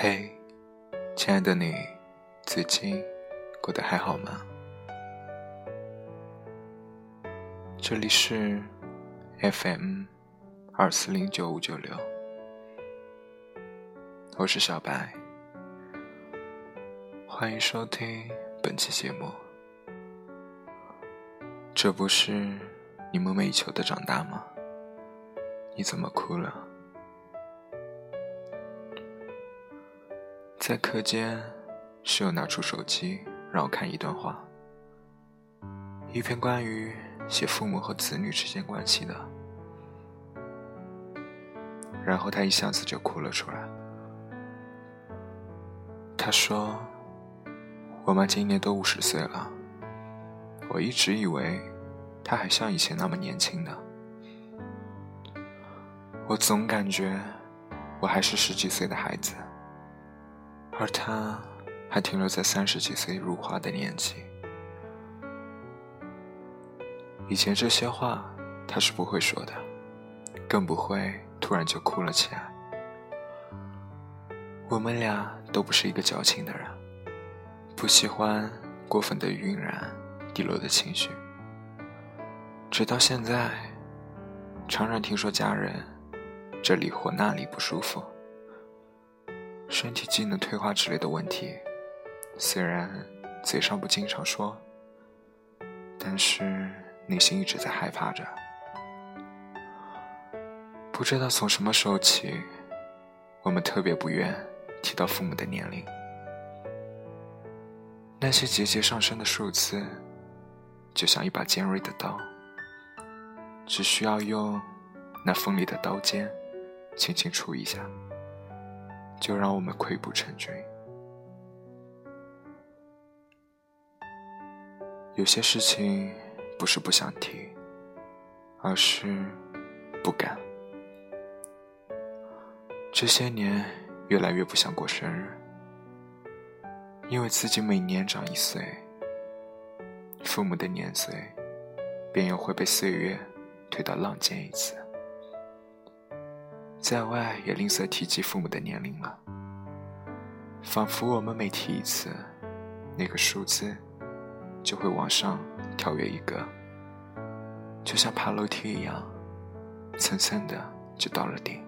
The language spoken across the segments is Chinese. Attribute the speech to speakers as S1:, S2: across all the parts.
S1: 嘿，亲爱的你，最近过得还好吗？这里是 FM 二四零九五九六，我是小白，欢迎收听本期节目。这不是你梦寐以求的长大吗？你怎么哭了？在课间，室友拿出手机让我看一段话，一篇关于写父母和子女之间关系的。然后他一下子就哭了出来。他说：“我妈今年都五十岁了，我一直以为她还像以前那么年轻呢。我总感觉我还是十几岁的孩子。”而他还停留在三十几岁入花的年纪。以前这些话他是不会说的，更不会突然就哭了起来。我们俩都不是一个矫情的人，不喜欢过分的晕染低落的情绪。直到现在，常常听说家人这里或那里不舒服。身体机能退化之类的问题，虽然嘴上不经常说，但是内心一直在害怕着。不知道从什么时候起，我们特别不愿提到父母的年龄。那些节节上升的数字，就像一把尖锐的刀，只需要用那锋利的刀尖轻轻触一下。就让我们溃不成军。有些事情不是不想提，而是不敢。这些年越来越不想过生日，因为自己每年长一岁，父母的年岁便又会被岁月推到浪尖一次。在外也吝啬提及父母的年龄了，仿佛我们每提一次，那个数字就会往上跳跃一个，就像爬楼梯一样，蹭蹭的就到了顶。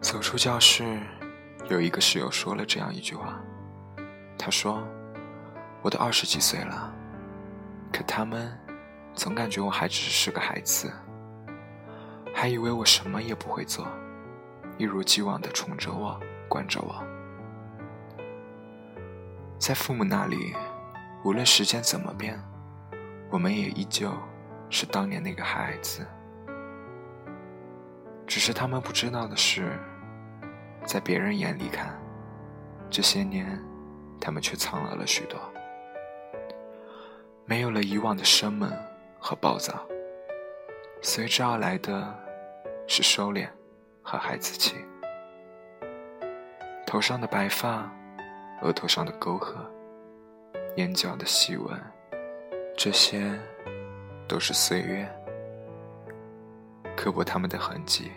S1: 走出教室，有一个室友说了这样一句话，他说：“我都二十几岁了，可他们总感觉我还只是个孩子。”还以为我什么也不会做，一如既往的宠着我、惯着我。在父母那里，无论时间怎么变，我们也依旧是当年那个孩子。只是他们不知道的是，在别人眼里看，这些年，他们却苍老了许多，没有了以往的生猛和暴躁，随之而来的。是收敛和孩子气，头上的白发，额头上的沟壑，眼角的细纹，这些都是岁月刻薄他们的痕迹，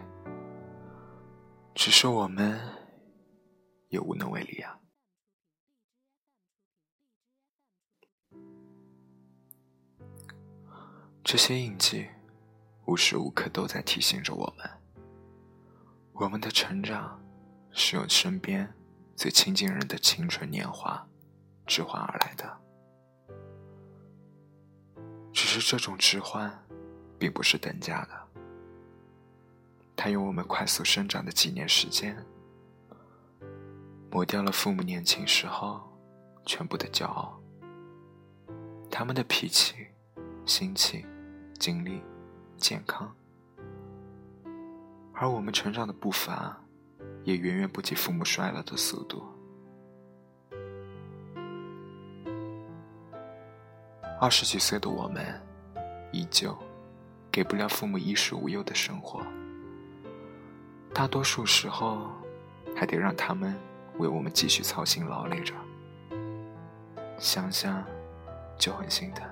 S1: 只是我们也无能为力啊。这些印记。无时无刻都在提醒着我们，我们的成长是由身边最亲近人的青春年华置换而来的。只是这种置换，并不是等价的。它用我们快速生长的几年时间，磨掉了父母年轻时候全部的骄傲，他们的脾气、心情、经历。健康，而我们成长的步伐，也远远不及父母衰老的速度。二十几岁的我们，依旧给不了父母衣食无忧的生活，大多数时候，还得让他们为我们继续操心劳累着，想想就很心疼。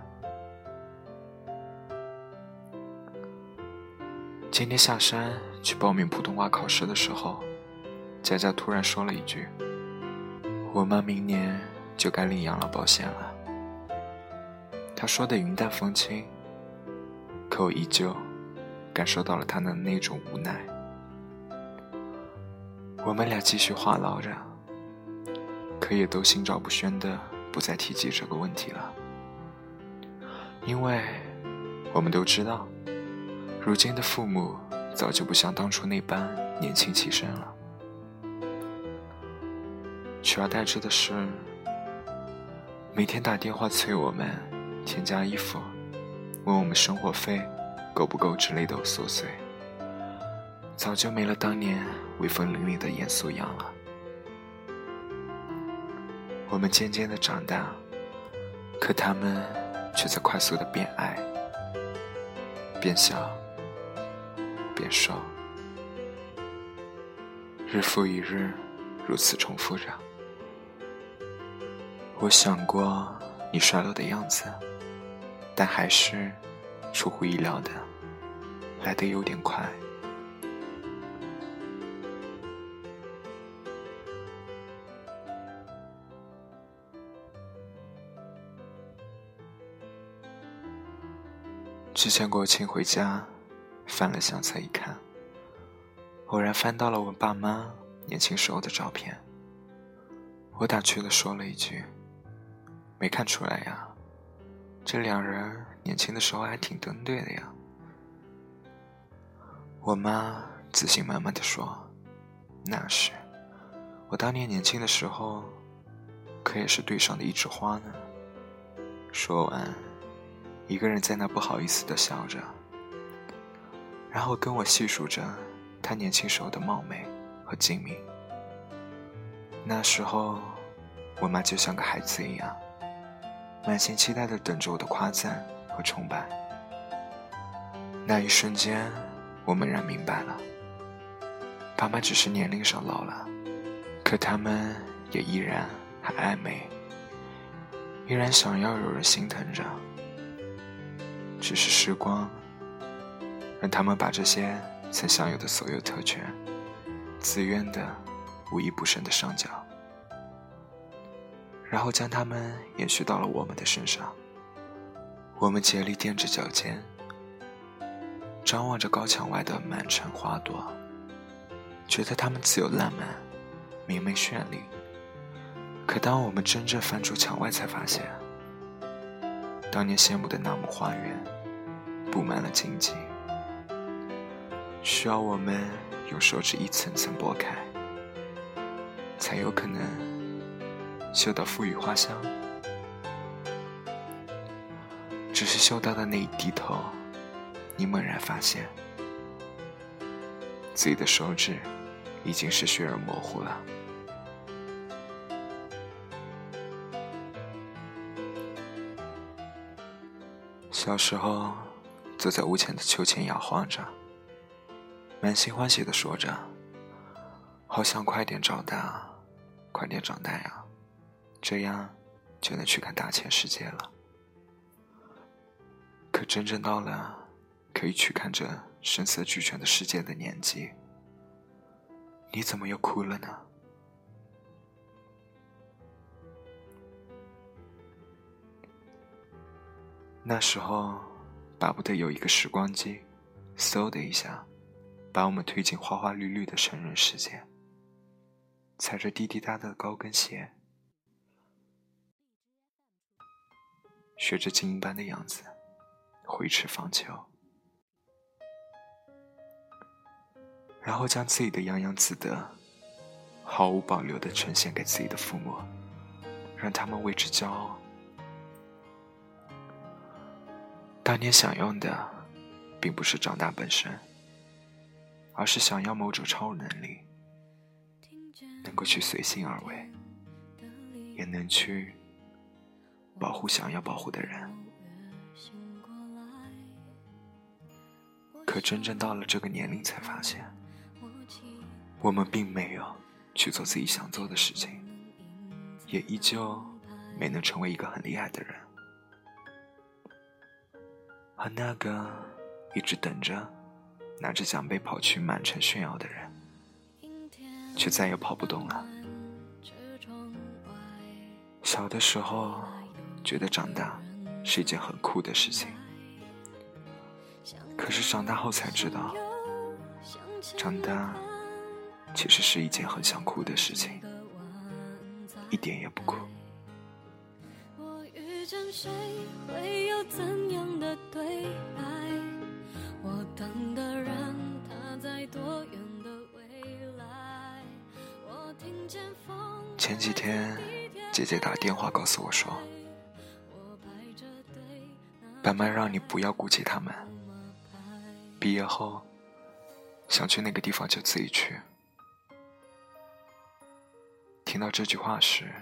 S1: 今天下山去报名普通话考试的时候，佳佳突然说了一句：“我妈明年就该领养老保险了。”她说的云淡风轻，可我依旧感受到了她的那种无奈。我们俩继续话唠着，可也都心照不宣的不再提及这个问题了，因为我们都知道。如今的父母早就不像当初那般年轻气盛了，取而代之的是每天打电话催我们添加衣服，问我们生活费够不够之类的琐碎，早就没了当年威风凛凛的严肃样了。我们渐渐的长大，可他们却在快速的变矮、变小。变瘦，日复一日，如此重复着。我想过你衰老的样子，但还是出乎意料的来得有点快。之前国庆回家。翻了相册一看，偶然翻到了我爸妈年轻时候的照片。我打趣的说了一句：“没看出来呀，这两人年轻的时候还挺登对的呀。”我妈自信满满的说：“那是，我当年年轻的时候，可也是队上的一枝花呢。”说完，一个人在那不好意思的笑着。然后跟我细数着他年轻时候的貌美和精明。那时候，我妈就像个孩子一样，满心期待的等着我的夸赞和崇拜。那一瞬间，我猛然明白了，爸妈只是年龄上老了，可他们也依然还爱美，依然想要有人心疼着。只是时光。让他们把这些曾享有的所有特权，自愿的、无一不慎的上缴，然后将他们延续到了我们的身上。我们竭力踮着脚尖，张望着高墙外的满城花朵，觉得它们自由烂漫、明媚绚丽。可当我们真正翻出墙外，才发现，当年羡慕的那亩花园，布满了荆棘。需要我们用手指一层层剥开，才有可能嗅到馥郁花香。只是嗅到的那一低头，你猛然发现，自己的手指已经是血肉模糊了。小时候，坐在屋前的秋千摇晃着。满心欢喜的说着：“好想快点长大，快点长大呀，这样就能去看大千世界了。”可真正到了可以去看这声色俱全的世界的年纪，你怎么又哭了呢？那时候，巴不得有一个时光机，嗖的一下。把我们推进花花绿绿的成人世界，踩着滴滴答答的高跟鞋，学着精英班的样子挥斥方遒，然后将自己的洋洋自得毫无保留的呈现给自己的父母，让他们为之骄傲。当年想用的，并不是长大本身。而是想要某种超能力，能够去随心而为，也能去保护想要保护的人。可真正到了这个年龄，才发现，我们并没有去做自己想做的事情，也依旧没能成为一个很厉害的人。和那个一直等着。拿着奖杯跑去满城炫耀的人，却再也跑不动了。小的时候，觉得长大是一件很酷的事情，可是长大后才知道，长大其实是一件很想哭的事情，一点也不酷。前几天，姐姐打电话告诉我说：“爸妈让你不要顾及他们，毕业后想去那个地方就自己去。”听到这句话时，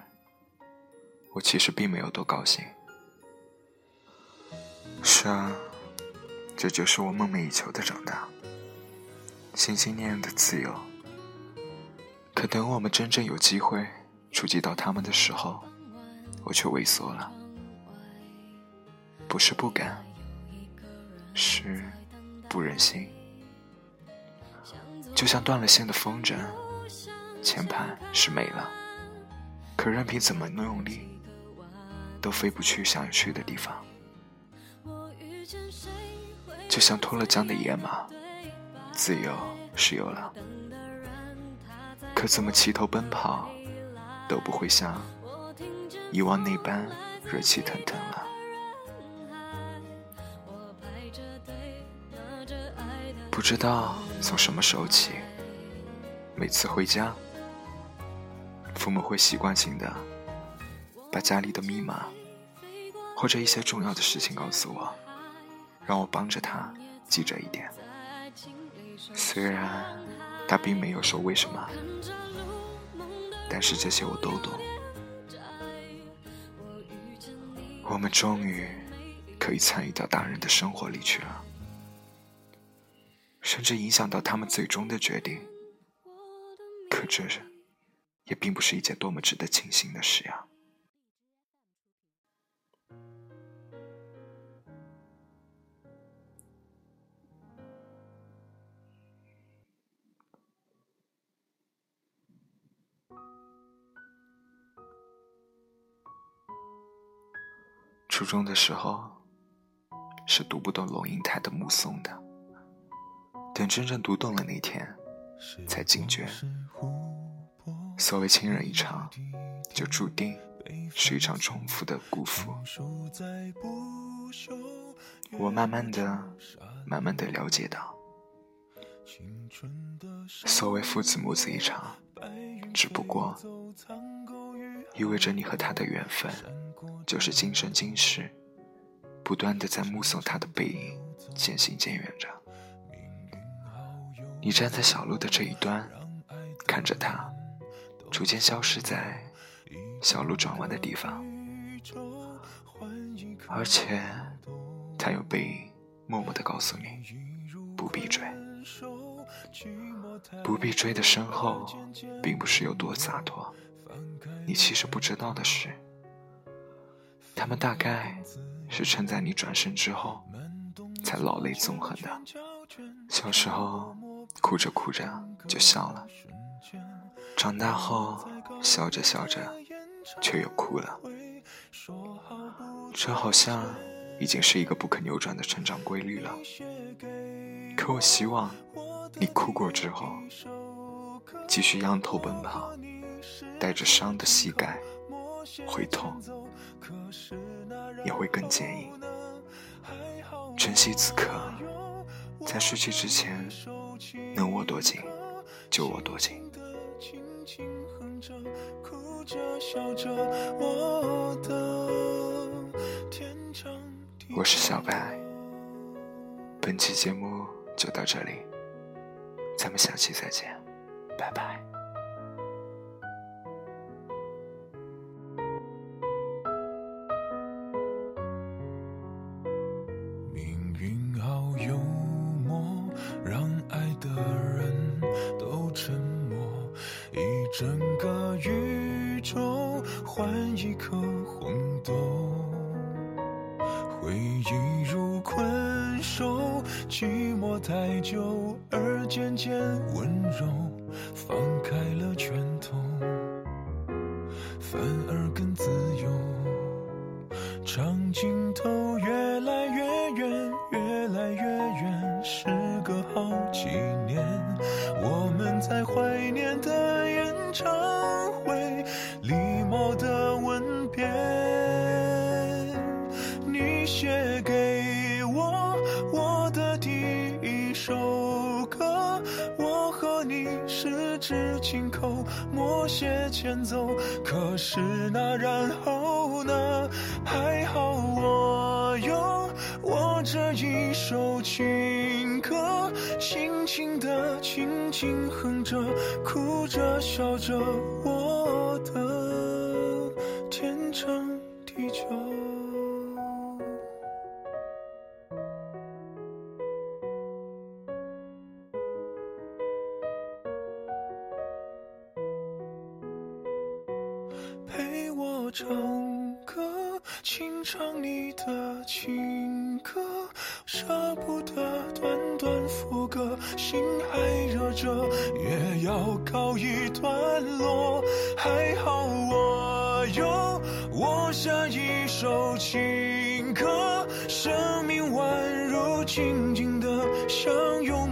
S1: 我其实并没有多高兴。是啊，这就是我梦寐以求的长大，心心念念的自由。可等我们真正有机会触及到他们的时候，我却萎缩了。不是不敢，是不忍心。就像断了线的风筝，前盘是没了，可任凭怎么用力，都飞不去想去的地方。就像脱了缰的野马，自由是有了。可怎么齐头奔跑，都不会像以往那般热气腾腾了。不知道从什么时候起，每次回家，父母会习惯性的把家里的密码或者一些重要的事情告诉我，让我帮着他记着一点。虽然他并没有说为什么。但是这些我都懂。我们终于可以参与到大人的生活里去了，甚至影响到他们最终的决定。可这也并不是一件多么值得庆幸的事呀。初中的时候，是读不懂龙应台的《目送》的。等真正读懂了那天，才惊觉，所谓亲人一场，就注定是一场重复的辜负。我慢慢的、慢慢的了解到，所谓父子母子一场，只不过意味着你和他的缘分。就是今生今世，不断的在目送他的背影渐行渐远着。你站在小路的这一端，看着他逐渐消失在小路转弯的地方，而且他有背影默默的告诉你，不必追，不必追的身后，并不是有多洒脱。你其实不知道的是。他们大概是撑在你转身之后，才老泪纵横的。小时候哭着哭着就笑了，长大后笑着笑着却又哭了。这好像已经是一个不可扭转的成长规律了。可我希望你哭过之后，继续仰头奔跑，带着伤的膝盖。会痛，也会更坚硬。珍惜此刻，在失去之前，能握多紧就握多紧。我是小白，本期节目就到这里，咱们下期再见，拜拜。一整个宇宙换一颗红豆，回忆如困兽，寂寞。
S2: 太久而渐渐温柔，放开了拳头，反而更自由。长镜头越来越远，越来越远，时隔好几年，我们在怀念的演唱会，礼貌的吻别。你写给我我的第一首歌，我和你十指紧扣，默写前奏。可是那然后着，我的天长地久。陪我唱歌，生命宛如静静的相拥